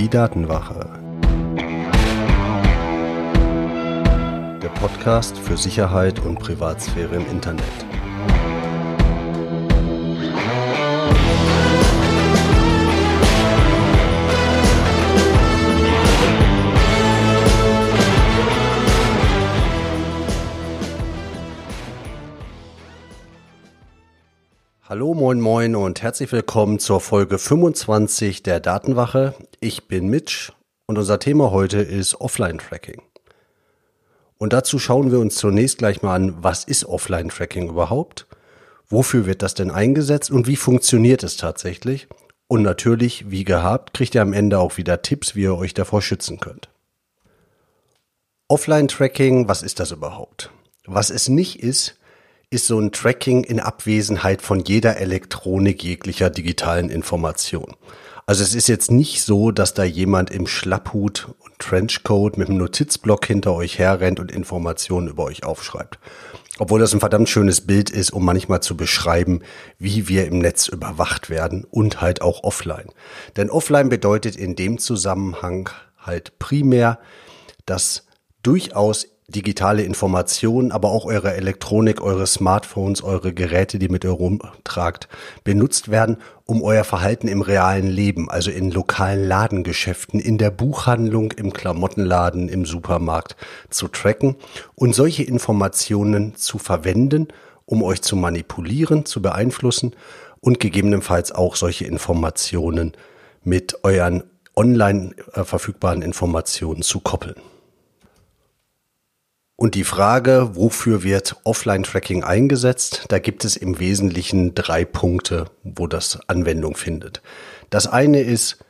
Die Datenwache. Der Podcast für Sicherheit und Privatsphäre im Internet. Hallo, moin, moin und herzlich willkommen zur Folge 25 der Datenwache. Ich bin Mitch und unser Thema heute ist Offline-Tracking. Und dazu schauen wir uns zunächst gleich mal an, was ist Offline-Tracking überhaupt? Wofür wird das denn eingesetzt und wie funktioniert es tatsächlich? Und natürlich, wie gehabt, kriegt ihr am Ende auch wieder Tipps, wie ihr euch davor schützen könnt. Offline-Tracking, was ist das überhaupt? Was es nicht ist, ist so ein Tracking in Abwesenheit von jeder Elektronik jeglicher digitalen Information. Also es ist jetzt nicht so, dass da jemand im Schlapphut und Trenchcoat mit einem Notizblock hinter euch herrennt und Informationen über euch aufschreibt. Obwohl das ein verdammt schönes Bild ist, um manchmal zu beschreiben, wie wir im Netz überwacht werden und halt auch offline. Denn offline bedeutet in dem Zusammenhang halt primär, dass durchaus digitale Informationen, aber auch eure Elektronik, eure Smartphones, eure Geräte, die mit ihr rumtragt, benutzt werden, um euer Verhalten im realen Leben, also in lokalen Ladengeschäften, in der Buchhandlung, im Klamottenladen, im Supermarkt zu tracken und solche Informationen zu verwenden, um euch zu manipulieren, zu beeinflussen und gegebenenfalls auch solche Informationen mit euren online äh, verfügbaren Informationen zu koppeln. Und die Frage, wofür wird Offline-Tracking eingesetzt, da gibt es im Wesentlichen drei Punkte, wo das Anwendung findet. Das eine ist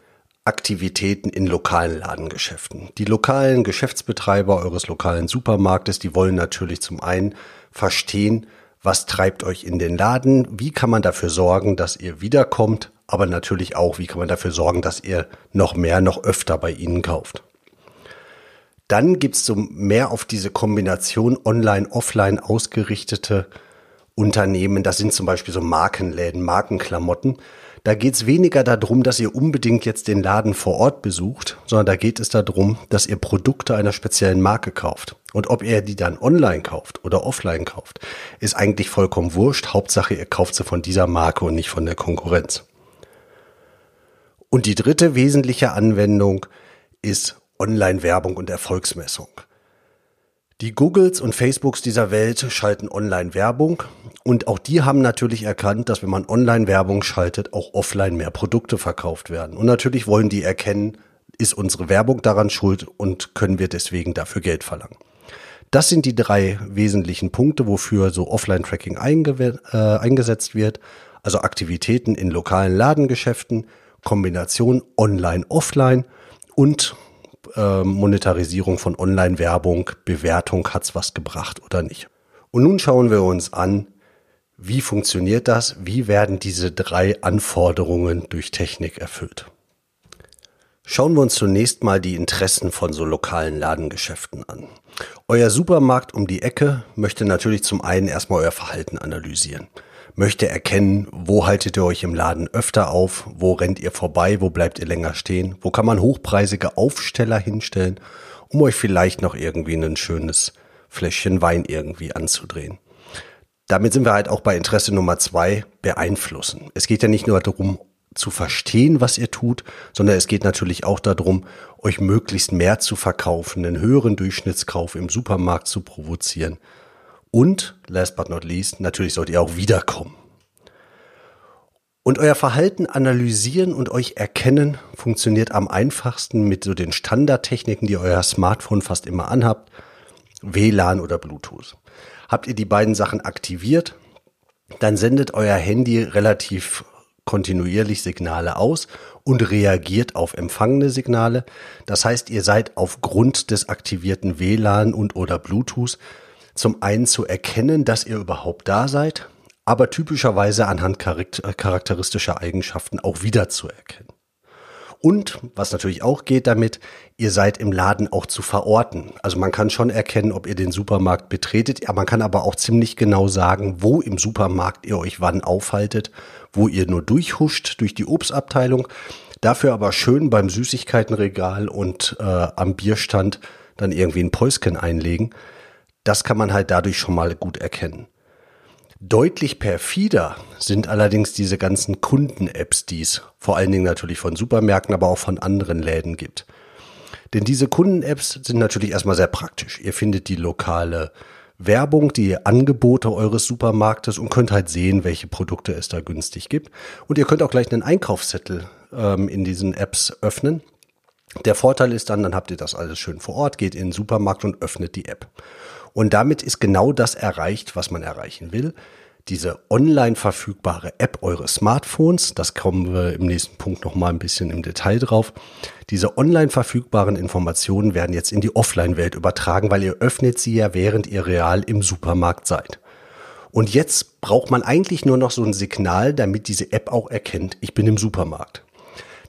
Aktivitäten in lokalen Ladengeschäften. Die lokalen Geschäftsbetreiber eures lokalen Supermarktes, die wollen natürlich zum einen verstehen, was treibt euch in den Laden, wie kann man dafür sorgen, dass ihr wiederkommt, aber natürlich auch, wie kann man dafür sorgen, dass ihr noch mehr, noch öfter bei ihnen kauft. Dann gibt's so mehr auf diese Kombination online-offline ausgerichtete Unternehmen. Das sind zum Beispiel so Markenläden, Markenklamotten. Da geht's weniger darum, dass ihr unbedingt jetzt den Laden vor Ort besucht, sondern da geht es darum, dass ihr Produkte einer speziellen Marke kauft. Und ob ihr die dann online kauft oder offline kauft, ist eigentlich vollkommen wurscht. Hauptsache, ihr kauft sie von dieser Marke und nicht von der Konkurrenz. Und die dritte wesentliche Anwendung ist Online-Werbung und Erfolgsmessung. Die Googles und Facebooks dieser Welt schalten Online-Werbung und auch die haben natürlich erkannt, dass wenn man Online-Werbung schaltet, auch offline mehr Produkte verkauft werden. Und natürlich wollen die erkennen, ist unsere Werbung daran schuld und können wir deswegen dafür Geld verlangen. Das sind die drei wesentlichen Punkte, wofür so Offline-Tracking äh, eingesetzt wird. Also Aktivitäten in lokalen Ladengeschäften, Kombination Online-Offline und äh, Monetarisierung von Online-Werbung, Bewertung, hat's was gebracht oder nicht. Und nun schauen wir uns an, wie funktioniert das? Wie werden diese drei Anforderungen durch Technik erfüllt? Schauen wir uns zunächst mal die Interessen von so lokalen Ladengeschäften an. Euer Supermarkt um die Ecke möchte natürlich zum einen erstmal euer Verhalten analysieren möchte erkennen, wo haltet ihr euch im Laden öfter auf, wo rennt ihr vorbei, wo bleibt ihr länger stehen, wo kann man hochpreisige Aufsteller hinstellen, um euch vielleicht noch irgendwie ein schönes Fläschchen Wein irgendwie anzudrehen. Damit sind wir halt auch bei Interesse Nummer zwei, beeinflussen. Es geht ja nicht nur darum, zu verstehen, was ihr tut, sondern es geht natürlich auch darum, euch möglichst mehr zu verkaufen, einen höheren Durchschnittskauf im Supermarkt zu provozieren und, last but not least, natürlich sollt ihr auch wiederkommen. Und euer Verhalten analysieren und euch erkennen funktioniert am einfachsten mit so den Standardtechniken, die euer Smartphone fast immer anhabt. WLAN oder Bluetooth. Habt ihr die beiden Sachen aktiviert, dann sendet euer Handy relativ kontinuierlich Signale aus und reagiert auf empfangene Signale. Das heißt, ihr seid aufgrund des aktivierten WLAN und oder Bluetooth zum einen zu erkennen, dass ihr überhaupt da seid, aber typischerweise anhand charakteristischer Eigenschaften auch wiederzuerkennen. Und was natürlich auch geht damit, ihr seid im Laden auch zu verorten. Also man kann schon erkennen, ob ihr den Supermarkt betretet, man kann aber auch ziemlich genau sagen, wo im Supermarkt ihr euch wann aufhaltet, wo ihr nur durchhuscht durch die Obstabteilung. Dafür aber schön beim Süßigkeitenregal und äh, am Bierstand dann irgendwie ein Päuschen einlegen. Das kann man halt dadurch schon mal gut erkennen. Deutlich perfider sind allerdings diese ganzen Kunden-Apps, die es vor allen Dingen natürlich von Supermärkten, aber auch von anderen Läden gibt. Denn diese Kunden-Apps sind natürlich erstmal sehr praktisch. Ihr findet die lokale Werbung, die Angebote eures Supermarktes und könnt halt sehen, welche Produkte es da günstig gibt. Und ihr könnt auch gleich einen Einkaufszettel ähm, in diesen Apps öffnen. Der Vorteil ist dann, dann habt ihr das alles schön vor Ort, geht in den Supermarkt und öffnet die App. Und damit ist genau das erreicht, was man erreichen will diese online verfügbare App eures Smartphones, das kommen wir im nächsten Punkt noch mal ein bisschen im Detail drauf. Diese online verfügbaren Informationen werden jetzt in die Offline-Welt übertragen, weil ihr öffnet sie ja, während ihr real im Supermarkt seid. Und jetzt braucht man eigentlich nur noch so ein Signal, damit diese App auch erkennt, ich bin im Supermarkt.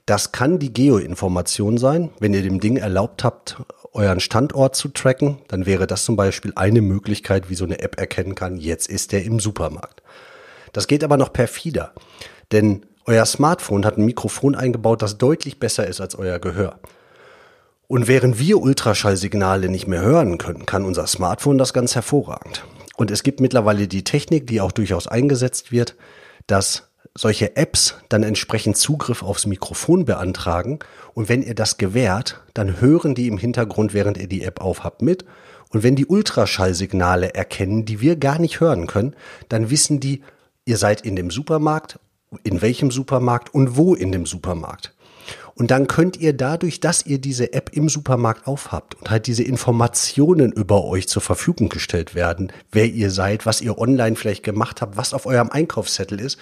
Das kann die Geoinformation sein, wenn ihr dem Ding erlaubt habt, euren Standort zu tracken, dann wäre das zum Beispiel eine Möglichkeit, wie so eine App erkennen kann, jetzt ist der im Supermarkt. Das geht aber noch perfider, denn euer Smartphone hat ein Mikrofon eingebaut, das deutlich besser ist als euer Gehör. Und während wir Ultraschallsignale nicht mehr hören können, kann unser Smartphone das ganz hervorragend. Und es gibt mittlerweile die Technik, die auch durchaus eingesetzt wird, dass solche Apps dann entsprechend Zugriff aufs Mikrofon beantragen und wenn ihr das gewährt, dann hören die im Hintergrund, während ihr die App aufhabt, mit. Und wenn die Ultraschallsignale erkennen, die wir gar nicht hören können, dann wissen die, ihr seid in dem Supermarkt, in welchem Supermarkt und wo in dem Supermarkt. Und dann könnt ihr dadurch, dass ihr diese App im Supermarkt aufhabt und halt diese Informationen über euch zur Verfügung gestellt werden, wer ihr seid, was ihr online vielleicht gemacht habt, was auf eurem Einkaufszettel ist,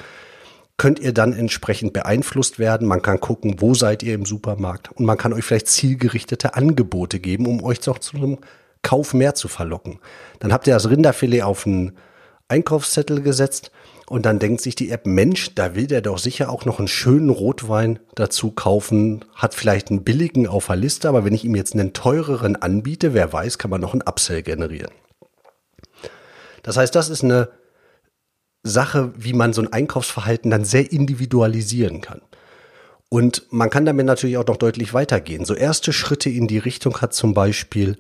könnt ihr dann entsprechend beeinflusst werden. Man kann gucken, wo seid ihr im Supermarkt und man kann euch vielleicht zielgerichtete Angebote geben, um euch doch zu einem Kauf mehr zu verlocken. Dann habt ihr das Rinderfilet auf einen Einkaufszettel gesetzt und dann denkt sich die App, Mensch, da will der doch sicher auch noch einen schönen Rotwein dazu kaufen, hat vielleicht einen billigen auf der Liste, aber wenn ich ihm jetzt einen teureren anbiete, wer weiß, kann man noch einen Upsell generieren. Das heißt, das ist eine Sache, wie man so ein Einkaufsverhalten dann sehr individualisieren kann. Und man kann damit natürlich auch noch deutlich weitergehen. So erste Schritte in die Richtung hat zum Beispiel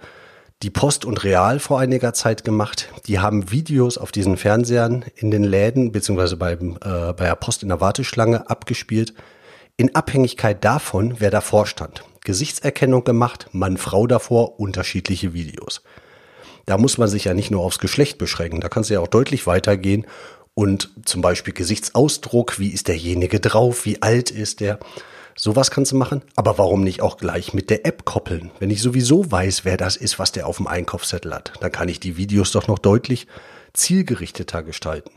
die Post und Real vor einiger Zeit gemacht. Die haben Videos auf diesen Fernsehern in den Läden beziehungsweise äh, bei der Post in der Warteschlange abgespielt. In Abhängigkeit davon, wer davor stand. Gesichtserkennung gemacht, Mann, Frau davor, unterschiedliche Videos. Da muss man sich ja nicht nur aufs Geschlecht beschränken, da kann es ja auch deutlich weitergehen und zum Beispiel Gesichtsausdruck, wie ist derjenige drauf, wie alt ist der. Sowas kannst du machen, aber warum nicht auch gleich mit der App koppeln? Wenn ich sowieso weiß, wer das ist, was der auf dem Einkaufszettel hat, dann kann ich die Videos doch noch deutlich zielgerichteter gestalten.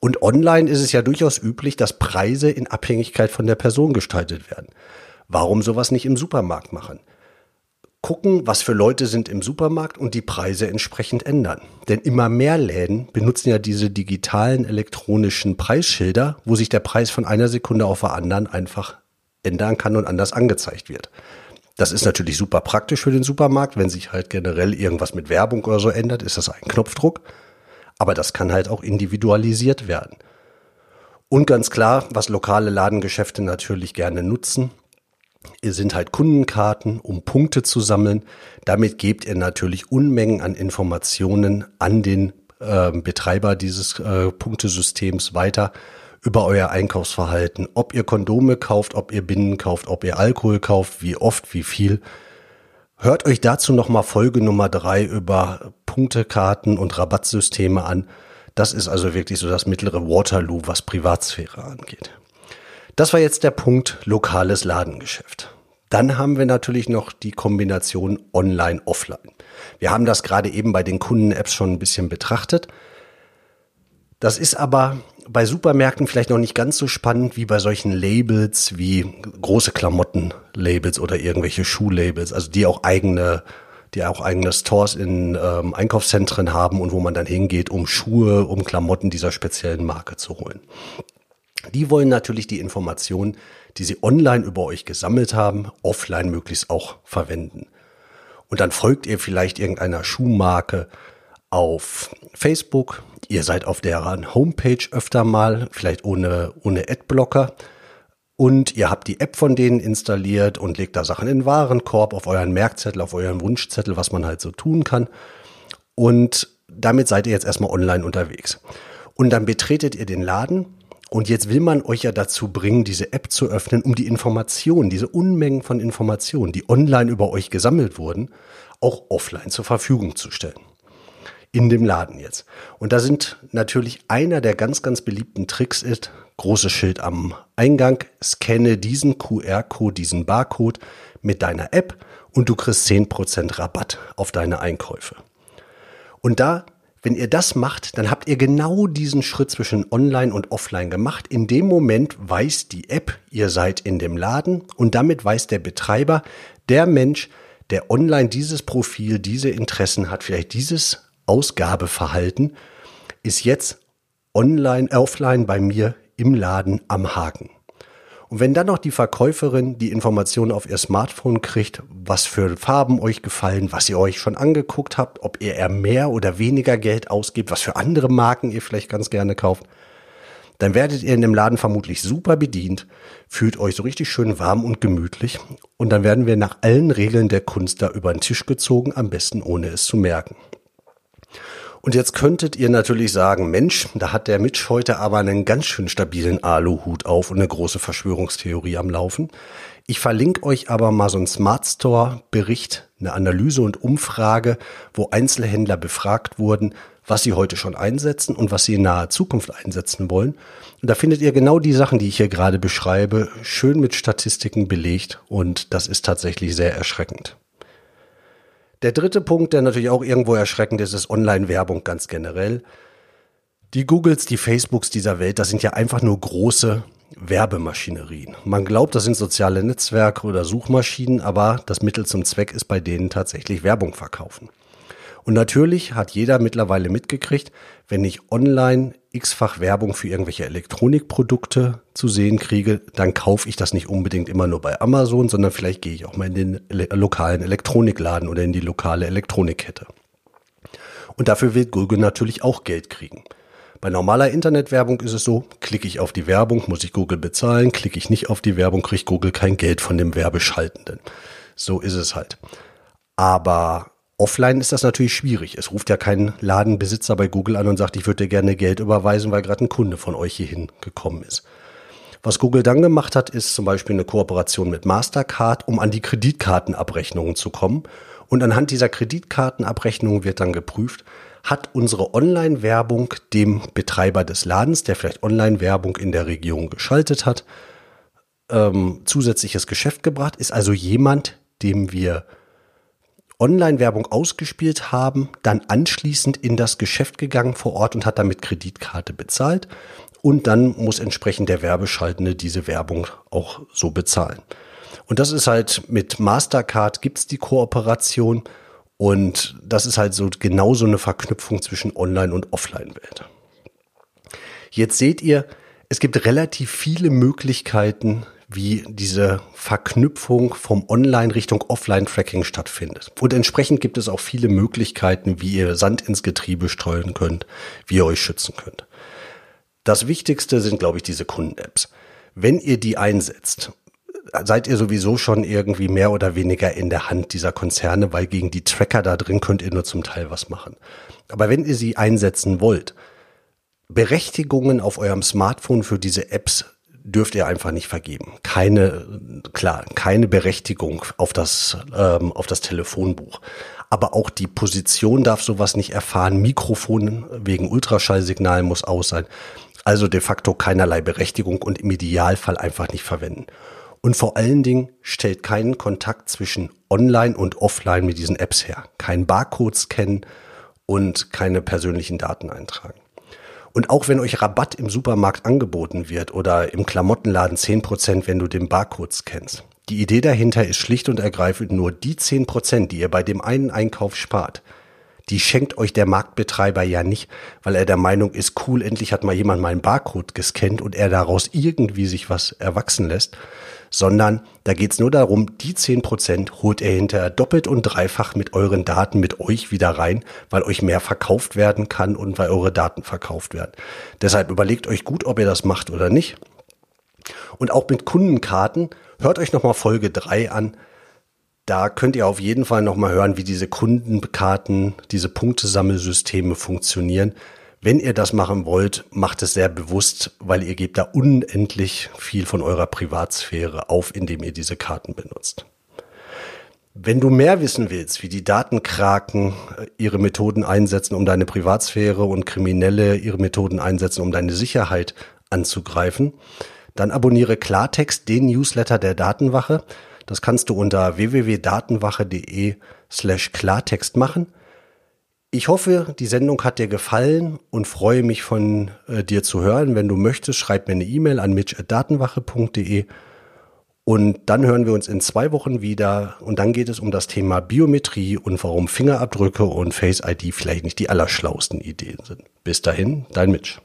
Und online ist es ja durchaus üblich, dass Preise in Abhängigkeit von der Person gestaltet werden. Warum sowas nicht im Supermarkt machen? Gucken, was für Leute sind im Supermarkt und die Preise entsprechend ändern. Denn immer mehr Läden benutzen ja diese digitalen elektronischen Preisschilder, wo sich der Preis von einer Sekunde auf der anderen einfach ändern kann und anders angezeigt wird. Das ist natürlich super praktisch für den Supermarkt. Wenn sich halt generell irgendwas mit Werbung oder so ändert, ist das ein Knopfdruck. Aber das kann halt auch individualisiert werden. Und ganz klar, was lokale Ladengeschäfte natürlich gerne nutzen, sind halt Kundenkarten, um Punkte zu sammeln. Damit gebt ihr natürlich Unmengen an Informationen an den äh, Betreiber dieses äh, Punktesystems weiter über euer Einkaufsverhalten, ob ihr Kondome kauft, ob ihr Binden kauft, ob ihr Alkohol kauft, wie oft, wie viel. Hört euch dazu nochmal Folge Nummer drei über Punktekarten und Rabattsysteme an. Das ist also wirklich so das mittlere Waterloo, was Privatsphäre angeht. Das war jetzt der Punkt lokales Ladengeschäft. Dann haben wir natürlich noch die Kombination Online-Offline. Wir haben das gerade eben bei den Kunden-Apps schon ein bisschen betrachtet. Das ist aber bei Supermärkten vielleicht noch nicht ganz so spannend wie bei solchen Labels wie große Klamotten-Labels oder irgendwelche Schuhlabels, also die auch eigene, die auch eigene Stores in ähm, Einkaufszentren haben und wo man dann hingeht, um Schuhe, um Klamotten dieser speziellen Marke zu holen. Die wollen natürlich die Informationen, die sie online über euch gesammelt haben, offline möglichst auch verwenden. Und dann folgt ihr vielleicht irgendeiner Schuhmarke auf Facebook. Ihr seid auf deren Homepage öfter mal, vielleicht ohne, ohne Adblocker. und ihr habt die App von denen installiert und legt da Sachen in den Warenkorb, auf euren Merkzettel, auf euren Wunschzettel, was man halt so tun kann. Und damit seid ihr jetzt erstmal online unterwegs. Und dann betretet ihr den Laden und jetzt will man euch ja dazu bringen, diese App zu öffnen, um die Informationen, diese Unmengen von Informationen, die online über euch gesammelt wurden, auch offline zur Verfügung zu stellen. In dem Laden jetzt. Und da sind natürlich einer der ganz, ganz beliebten Tricks ist, großes Schild am Eingang, scanne diesen QR-Code, diesen Barcode mit deiner App und du kriegst 10% Rabatt auf deine Einkäufe. Und da, wenn ihr das macht, dann habt ihr genau diesen Schritt zwischen Online und Offline gemacht. In dem Moment weiß die App, ihr seid in dem Laden und damit weiß der Betreiber, der Mensch, der online dieses Profil, diese Interessen hat, vielleicht dieses Ausgabeverhalten, ist jetzt online, offline bei mir im Laden am Haken. Und wenn dann noch die Verkäuferin die Informationen auf ihr Smartphone kriegt, was für Farben euch gefallen, was ihr euch schon angeguckt habt, ob ihr eher mehr oder weniger Geld ausgibt, was für andere Marken ihr vielleicht ganz gerne kauft, dann werdet ihr in dem Laden vermutlich super bedient, fühlt euch so richtig schön warm und gemütlich und dann werden wir nach allen Regeln der Kunst da über den Tisch gezogen, am besten ohne es zu merken. Und jetzt könntet ihr natürlich sagen, Mensch, da hat der Mitch heute aber einen ganz schön stabilen Aluhut auf und eine große Verschwörungstheorie am Laufen. Ich verlinke euch aber mal so einen Smart Store Bericht, eine Analyse und Umfrage, wo Einzelhändler befragt wurden, was sie heute schon einsetzen und was sie in naher Zukunft einsetzen wollen. Und da findet ihr genau die Sachen, die ich hier gerade beschreibe, schön mit Statistiken belegt und das ist tatsächlich sehr erschreckend. Der dritte Punkt, der natürlich auch irgendwo erschreckend ist, ist Online-Werbung ganz generell. Die Googles, die Facebooks dieser Welt, das sind ja einfach nur große Werbemaschinerien. Man glaubt, das sind soziale Netzwerke oder Suchmaschinen, aber das Mittel zum Zweck ist bei denen tatsächlich Werbung verkaufen. Und natürlich hat jeder mittlerweile mitgekriegt, wenn ich online x-fach Werbung für irgendwelche Elektronikprodukte zu sehen kriege, dann kaufe ich das nicht unbedingt immer nur bei Amazon, sondern vielleicht gehe ich auch mal in den lokalen Elektronikladen oder in die lokale Elektronikkette. Und dafür will Google natürlich auch Geld kriegen. Bei normaler Internetwerbung ist es so, klicke ich auf die Werbung, muss ich Google bezahlen, klicke ich nicht auf die Werbung, kriegt Google kein Geld von dem Werbeschaltenden. So ist es halt. Aber Offline ist das natürlich schwierig. Es ruft ja kein Ladenbesitzer bei Google an und sagt, ich würde gerne Geld überweisen, weil gerade ein Kunde von euch hierhin gekommen ist. Was Google dann gemacht hat, ist zum Beispiel eine Kooperation mit Mastercard, um an die Kreditkartenabrechnungen zu kommen. Und anhand dieser Kreditkartenabrechnungen wird dann geprüft, hat unsere Online-Werbung dem Betreiber des Ladens, der vielleicht Online-Werbung in der Region geschaltet hat, ähm, zusätzliches Geschäft gebracht, ist also jemand, dem wir Online-Werbung ausgespielt haben, dann anschließend in das Geschäft gegangen vor Ort und hat damit Kreditkarte bezahlt. Und dann muss entsprechend der Werbeschaltende diese Werbung auch so bezahlen. Und das ist halt mit Mastercard gibt's die Kooperation und das ist halt so genauso eine Verknüpfung zwischen Online- und Offline-Welt. Jetzt seht ihr, es gibt relativ viele Möglichkeiten, wie diese Verknüpfung vom Online Richtung Offline-Tracking stattfindet. Und entsprechend gibt es auch viele Möglichkeiten, wie ihr Sand ins Getriebe streuen könnt, wie ihr euch schützen könnt. Das Wichtigste sind, glaube ich, diese Kunden-Apps. Wenn ihr die einsetzt, seid ihr sowieso schon irgendwie mehr oder weniger in der Hand dieser Konzerne, weil gegen die Tracker da drin könnt ihr nur zum Teil was machen. Aber wenn ihr sie einsetzen wollt, Berechtigungen auf eurem Smartphone für diese Apps dürft ihr einfach nicht vergeben. Keine, klar, keine Berechtigung auf das, ähm, auf das Telefonbuch. Aber auch die Position darf sowas nicht erfahren. Mikrofon wegen Ultraschallsignalen muss aus sein. Also de facto keinerlei Berechtigung und im Idealfall einfach nicht verwenden. Und vor allen Dingen stellt keinen Kontakt zwischen Online und Offline mit diesen Apps her. Kein Barcode scannen und keine persönlichen Daten eintragen. Und auch wenn euch Rabatt im Supermarkt angeboten wird oder im Klamottenladen 10%, wenn du den Barcode scannst. Die Idee dahinter ist schlicht und ergreifend nur die 10%, die ihr bei dem einen Einkauf spart. Die schenkt euch der Marktbetreiber ja nicht, weil er der Meinung ist, cool, endlich hat mal jemand meinen Barcode gescannt und er daraus irgendwie sich was erwachsen lässt, sondern da geht's nur darum, die zehn Prozent holt er hinterher doppelt und dreifach mit euren Daten mit euch wieder rein, weil euch mehr verkauft werden kann und weil eure Daten verkauft werden. Deshalb überlegt euch gut, ob ihr das macht oder nicht. Und auch mit Kundenkarten, hört euch nochmal Folge 3 an. Da könnt ihr auf jeden Fall nochmal hören, wie diese Kundenkarten, diese Punktesammelsysteme funktionieren. Wenn ihr das machen wollt, macht es sehr bewusst, weil ihr gebt da unendlich viel von eurer Privatsphäre auf, indem ihr diese Karten benutzt. Wenn du mehr wissen willst, wie die Datenkraken äh, ihre Methoden einsetzen, um deine Privatsphäre und Kriminelle ihre Methoden einsetzen, um deine Sicherheit anzugreifen, dann abonniere Klartext, den Newsletter der Datenwache. Das kannst du unter www.datenwache.de slash Klartext machen. Ich hoffe, die Sendung hat dir gefallen und freue mich von äh, dir zu hören. Wenn du möchtest, schreib mir eine E-Mail an mitch.datenwache.de und dann hören wir uns in zwei Wochen wieder und dann geht es um das Thema Biometrie und warum Fingerabdrücke und Face ID vielleicht nicht die allerschlausten Ideen sind. Bis dahin, dein Mitch.